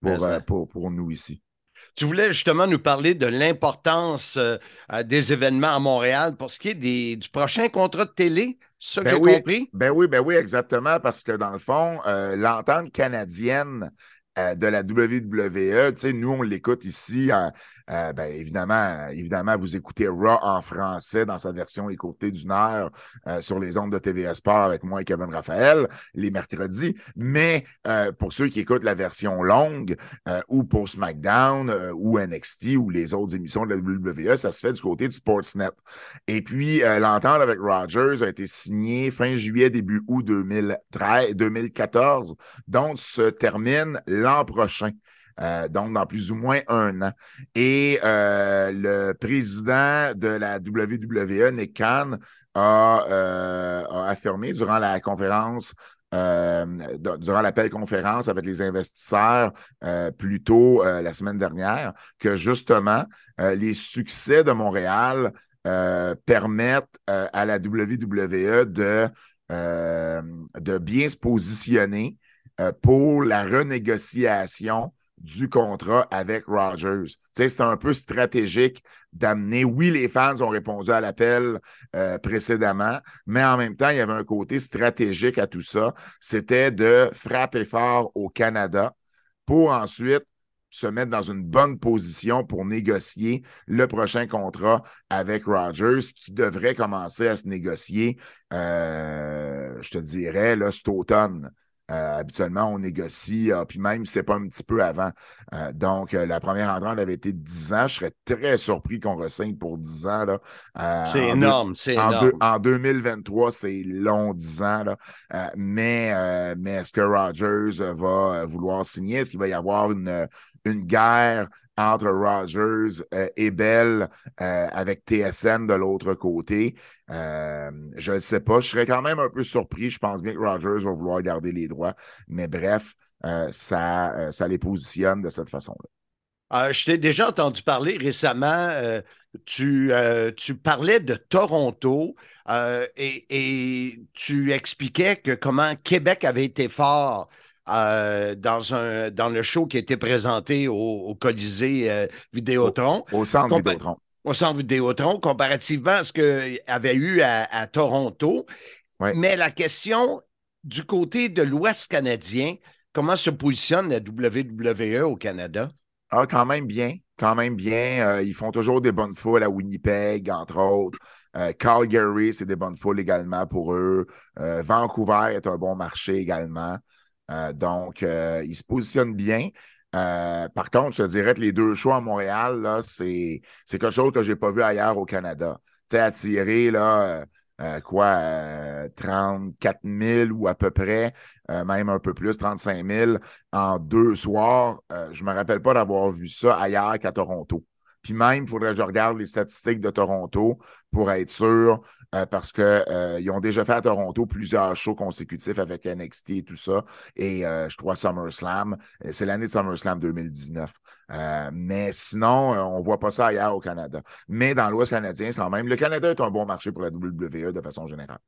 pour, euh, en. pour, pour nous ici. Tu voulais justement nous parler de l'importance des événements à Montréal pour ce qui est des- du prochain contrat de télé. C'est ça que Ben j'ai oui, compris? Ben oui, ben oui, exactement, parce que dans le fond, l'entente canadienne de la WWE. Tu sais, nous, on l'écoute ici. Euh, ben, évidemment, évidemment, vous écoutez Raw en français dans sa version écoutée d'une heure euh, sur les ondes de TVA Sport avec moi et Kevin Raphaël les mercredis. Mais euh, pour ceux qui écoutent la version longue ou pour SmackDown ou NXT ou les autres émissions de la WWE, ça se fait du côté du Sportsnet. Et puis, l'entente avec Rogers a été signée fin juillet, début août 2013, 2014, donc se termine l'an prochain. Euh, donc dans plus ou moins un an. Et euh, le président de la WWE, Nick Khan, a, euh, a affirmé durant la conférence durant l'appel conférence avec les investisseurs euh, plus tôt la semaine dernière que justement les succès de Montréal permettent à la WWE de, de bien se positionner pour la renégociation du contrat avec Rogers. C'était un peu stratégique d'amener. Oui, les fans ont répondu à l'appel euh, précédemment, mais en même temps, il y avait un côté stratégique à tout ça. C'était de frapper fort au Canada pour ensuite se mettre dans une bonne position pour négocier le prochain contrat avec Rogers qui devrait commencer à se négocier, euh, je te dirais, cet automne. Euh, habituellement, on négocie, euh, puis même c'est pas un petit peu avant. Euh, donc, la première entrante avait été 10 ans. Je serais très surpris qu'on ressigne pour 10 ans. là. C'est énorme, c'est en énorme. deux- en 2023, c'est long 10 ans. Là. Mais mais est-ce que Rogers va vouloir signer? Est-ce qu'il va y avoir une, une guerre entre Rogers euh, et Bell euh, avec TSN de l'autre côté? Euh, je ne sais pas. Je serais quand même un peu surpris. Je pense bien que Rogers va vouloir garder les droits. Mais bref, ça, ça les positionne de cette façon-là. Je t'ai déjà entendu parler récemment. tu, parlais de Toronto et, et tu expliquais que comment Québec avait été fort euh, dans, un, dans le show qui était présenté au, au Colisée euh, Vidéotron. Au, au centre Compa- Vidéotron. Au centre Vidéotron, comparativement à ce qu'il avait eu à, à Toronto. Mais la question du côté de l'Ouest canadien, comment se positionne la WWE au Canada? Ah, quand même bien. Quand même bien. Euh, ils font toujours des bonnes foules à Winnipeg, entre autres. Euh, Calgary, c'est des bonnes foules également pour eux. Euh, Vancouver est un bon marché également. Euh, donc, euh, ils se positionnent bien. Euh, par contre, je te dirais que les deux shows à Montréal, c'est, quelque chose que je n'ai pas vu ailleurs au Canada. Tu sais, attirer, là, quoi, euh, 34 000 ou à peu près, même un peu plus, 35 000 en deux soirs. Je ne me rappelle pas d'avoir vu ça ailleurs qu'à Toronto. Puis même, il faudrait que je regarde les statistiques de Toronto pour être sûr, euh, parce qu'ils euh, ont déjà fait à Toronto plusieurs shows consécutifs avec NXT et tout ça. Et euh, je crois SummerSlam. C'est l'année de SummerSlam 2019. Euh, mais sinon, on ne voit pas ça ailleurs au Canada. Mais dans l'Ouest canadien, quand même, le Canada est un bon marché pour la WWE de façon générale.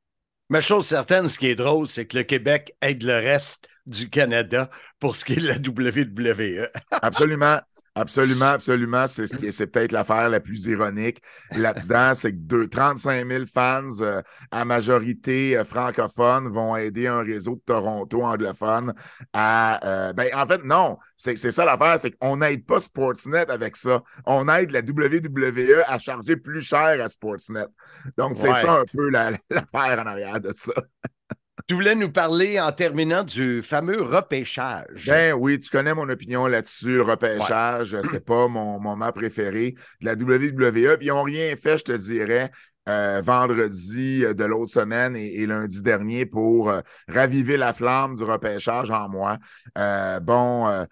Mais chose certaine, ce qui est drôle, c'est que le Québec aide le reste du Canada pour ce qui est de la WWE. Absolument. (laughs) Absolument, absolument. C'est, c'est peut-être l'affaire la plus ironique là-dedans. C'est que deux, 35 000 fans euh, à majorité euh, francophones vont aider un réseau de Toronto anglophone à. euh, ben, en fait, non. C'est, c'est ça l'affaire. C'est qu'on n'aide pas Sportsnet avec ça. On aide la WWE à charger plus cher à Sportsnet. Donc, c'est Ouais. ça un peu la- (laughs) l'affaire en arrière de ça. Tu voulais nous parler en terminant du fameux repêchage. Ben oui, tu connais mon opinion là-dessus. Le repêchage, c'est pas mon moment préféré de la WWE. Puis ils n'ont rien fait, je te dirais, euh, vendredi euh, de l'autre semaine et, et lundi dernier pour euh, raviver la flamme du repêchage en moi. Euh, bon,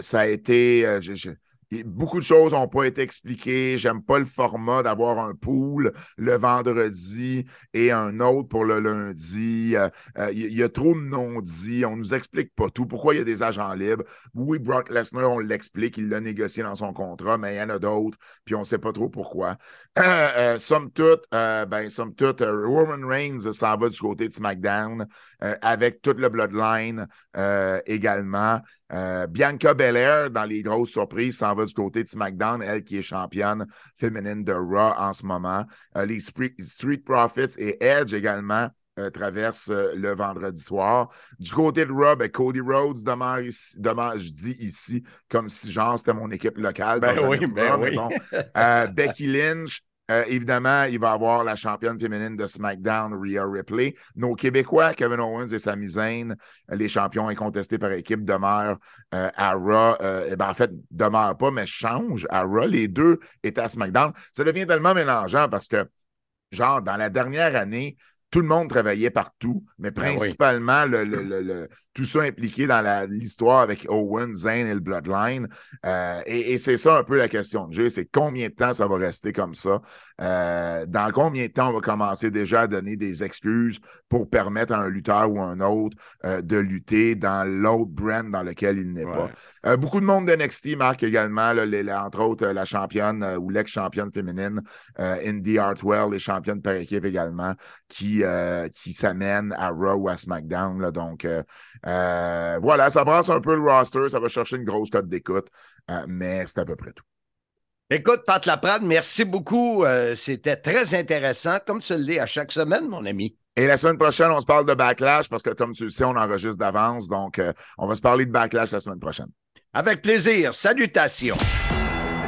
ça a été. je- je- et Beaucoup de choses n'ont pas été expliquées. J'aime pas le format d'avoir un pool le vendredi et un autre pour le lundi. Euh, euh, Il y, a trop de non-dits. On nous explique pas tout. Pourquoi il y a des agents libres? Oui, Brock Lesnar, on l'explique. Il l'a négocié dans son contrat, mais il y en a d'autres. Puis on sait pas trop pourquoi. Euh, euh, somme toute, euh, ben, somme toute, euh, Roman Reigns s'en va du côté de SmackDown euh, avec toute le Bloodline euh, également. Euh, Bianca Belair, dans les grosses surprises, s'en va du côté de SmackDown, elle qui est championne féminine de Raw en ce moment. Euh, les Street, Profits et Edge également euh, traverse euh, le vendredi soir. Du côté de Rob, ben, Cody Rhodes demeure ici, demeure, je dis ici, comme si genre c'était mon équipe locale. Ben oui, ben Raw, mais oui. bon. (laughs) Euh, Becky Lynch, euh, évidemment, il va avoir la championne féminine de SmackDown, Rhea Ripley. Nos Québécois, Kevin Owens et Sami Zayn, euh, les champions incontestés par équipe, demeurent euh, à Raw. Euh, eh ben, en fait, demeurent pas, mais changent à Raw. Les deux étaient à SmackDown. Ça devient tellement mélangeant parce que, genre, dans la dernière année, tout le monde travaillait partout, mais Ben oui. principalement le, le- le- le- tout ça impliqué dans la- l'histoire avec Owen, Zayn et le Bloodline. Euh, et et c'est ça un peu la question de jeu, c'est combien de temps ça va rester comme ça? Euh, dans combien de temps on va commencer déjà à donner des excuses pour permettre à un lutteur ou un autre euh, de lutter dans l'autre brand dans lequel il n'est pas? Euh, beaucoup de monde de NXT marque également, là, les- les- entre autres, euh, la championne euh, ou l'ex-championne féminine, euh, Indy Hartwell, les championnes par équipe également, qui, qui s'amènent à Raw ou à SmackDown. là. donc, voilà, ça brasse un peu le roster, ça va chercher une grosse cote d'écoute, mais c'est à peu près tout. Écoute, Pat Laprade, merci beaucoup. C'était très intéressant, comme tu le dis à chaque semaine, mon ami. Et la semaine prochaine, on se parle de Backlash parce que, comme tu le sais, on enregistre d'avance. Donc, euh, on va se parler de Backlash la semaine prochaine. Avec plaisir. Salutations.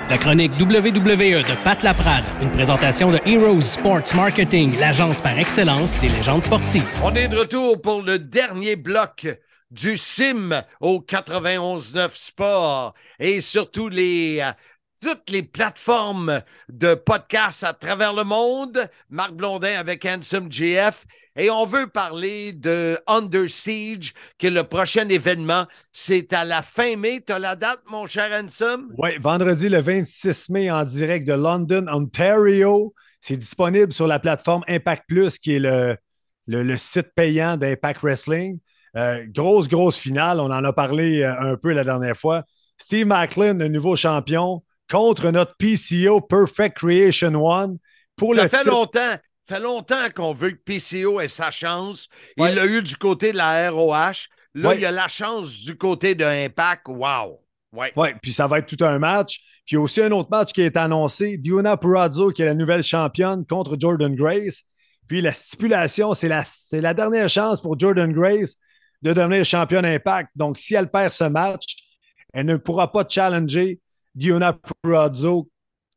La chronique WWE de Pat Laprade, une présentation de Heroes Sports Marketing, l'agence par excellence des légendes sportives. On est de retour pour le dernier bloc du SIM au 91.9 Sport et surtout les, euh, toutes les plateformes de podcasts à travers le monde. Marc Blondin avec Handsome GF. Et on veut parler de Under Siege, qui est le prochain événement. C'est à la fin mai. Tu as la date, mon cher Handsome? Oui, vendredi le 26 mai en direct de London, Ontario. C'est disponible sur la plateforme Impact Plus, qui est le, le, site payant d'Impact Wrestling. Euh, grosse, grosse finale. On en a parlé euh, un peu la dernière fois. Steve Macklin, le nouveau champion, contre notre PCO Perfect Creation One. Pour ça le fait titre- longtemps. fait longtemps qu'on veut que PCO ait sa chance. Ouais. Il l'a eu du côté de la ROH. Là, Ouais. il a la chance du côté de Impact. Wow! Ouais. Oui, puis ça va être tout un match. Puis il y a aussi un autre match qui est annoncé. Diona Purazzo, qui est la nouvelle championne, contre Jordan Grace. Puis la stipulation, c'est la, c'est la dernière chance pour Jordan Grace de devenir championne Impact. Donc, si elle perd ce match, elle ne pourra pas challenger Diona Purazzo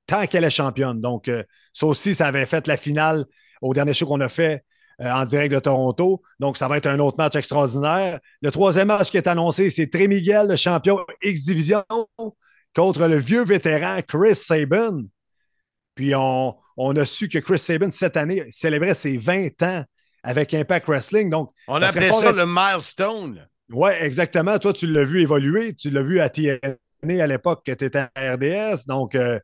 tant qu'elle est championne. Donc, euh, ça aussi, ça avait fait la finale au dernier show qu'on a fait euh, en direct de Toronto. Donc, ça va être un autre match extraordinaire. Le troisième match qui est annoncé, c'est Trey Miguel, le champion X-Division, contre le vieux vétéran Chris Sabin. Puis, on, on a su que Chris Sabin, cette année, célébrait ses 20 ans avec Impact Wrestling. Donc, On appelait ça le milestone. oui, exactement. Toi, tu l'as vu évoluer. Tu l'as vu à TNA à l'époque que tu étais à RDS. Donc, euh,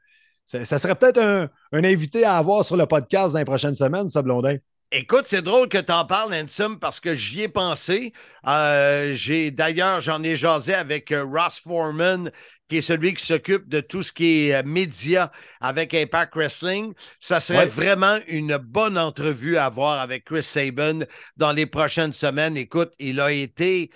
ça, serait peut-être un, un invité à avoir sur le podcast dans les prochaines semaines, ça, Blondin. Écoute, c'est drôle que tu en parles, Ansem, parce que j'y ai pensé. Euh, j'ai D'ailleurs, j'en ai jasé avec euh, Ross Foreman, qui est celui qui s'occupe de tout ce qui est euh, média avec Impact Wrestling. Ça serait Ouais. vraiment une bonne entrevue à avoir avec Chris Sabin dans les prochaines semaines. Écoute, il a été,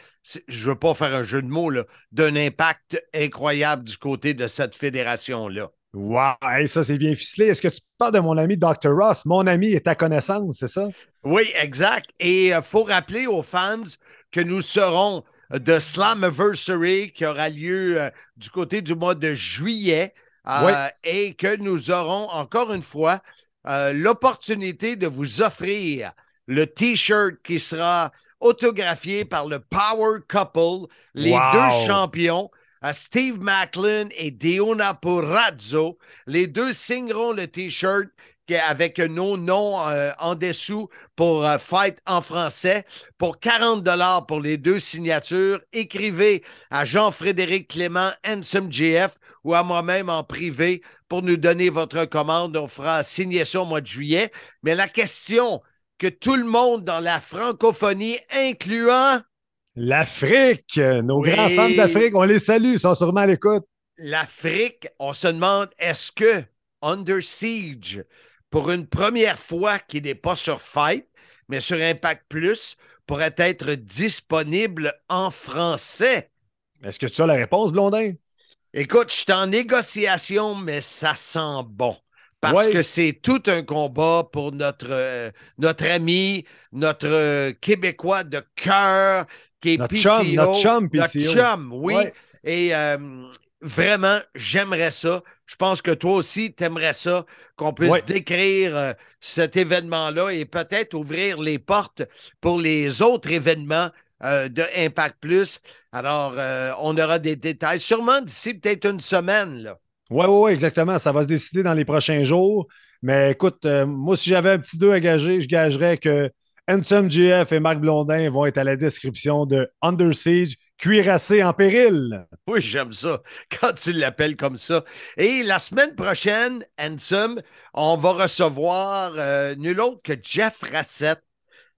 je ne veux pas faire un jeu de mots, d'un impact incroyable du côté de cette fédération-là. Wow, hey, ça, c'est bien ficelé. Est-ce que tu parles de mon ami Dr. Ross? Mon ami est ta connaissance, c'est ça? Oui, exact. Et il faut rappeler aux fans que nous serons de Slammiversary qui aura lieu euh, du côté du mois de juillet euh, Oui. et que nous aurons encore une fois euh, l'opportunité de vous offrir le T-shirt qui sera autographié par le Power Couple, les Wow. deux champions. Steve Macklin et Diona Purazzo. Les deux signeront le T-shirt avec nos noms euh, en dessous pour euh, Fight en français. Pour 40 dollars pour les deux signatures, écrivez à Jean-Frédéric Clément, Handsome GF ou à moi-même en privé pour nous donner votre commande. On fera signer ça au mois de juillet. Mais la question que tout le monde dans la francophonie, incluant L'Afrique! Nos Oui. grands fans d'Afrique, on les salue, ils sont sûrement à l'écoute. l'Afrique, on se demande est-ce que Under Siege, pour une première fois qui n'est pas sur Fight, mais sur Impact Plus, pourrait être disponible en français? Est-ce que tu as la réponse, Blondin? Écoute, je suis en négociation, mais ça sent bon. parce Ouais. que c'est tout un combat pour notre, euh, notre ami, notre euh, Québécois de cœur, qui est Notre PCO. chum, notre chum Notre chum, oui. Ouais. Et euh, vraiment, j'aimerais ça. Je pense que toi aussi, tu aimerais ça, qu'on puisse Ouais. décrire euh, cet événement-là et peut-être ouvrir les portes pour les autres événements euh, de Impact Plus. Alors, euh, on aura des détails, sûrement d'ici peut-être une semaine. Là. Oui, oui, oui, exactement. Ça va se décider dans les prochains jours. Mais écoute, euh, moi, si j'avais un petit 2 à gager, je gagerais que Handsome GF et Marc Blondin vont être à la description de Under Siege, cuirassé en péril. Oui, j'aime ça quand tu l'appelles comme ça. Et la semaine prochaine, Handsome, on va recevoir euh, nul autre que Jeff Rassett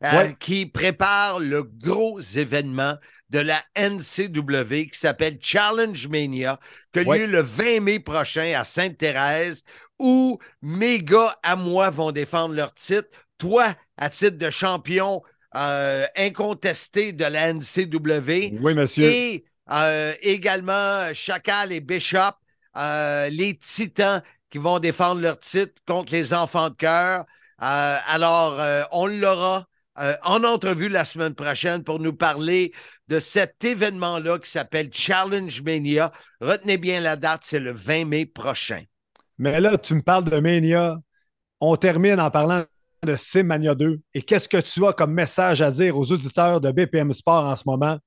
euh, Ouais. qui prépare le gros événement de la NCW qui s'appelle Challenge Mania, qui a Ouais. lieu le 20 mai prochain à Sainte-Thérèse, où mes gars à moi vont défendre leur titre. Toi, à titre de champion euh, incontesté de la NCW. Oui, monsieur. Et euh, également Chacal et Bishop, euh, les Titans qui vont défendre leur titre contre les enfants de cœur. Alors, on l'aura en entrevue la semaine prochaine pour nous parler de cet événement-là qui s'appelle Challenge Mania. Retenez bien la date, c'est le 20 mai prochain. Mais là, tu me parles de Mania. On termine en parlant de Simmania 2. Et qu'est-ce que tu as comme message à dire aux auditeurs de BPM Sport en ce moment?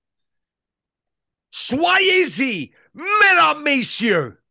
Soyez-y, mesdames, messieurs!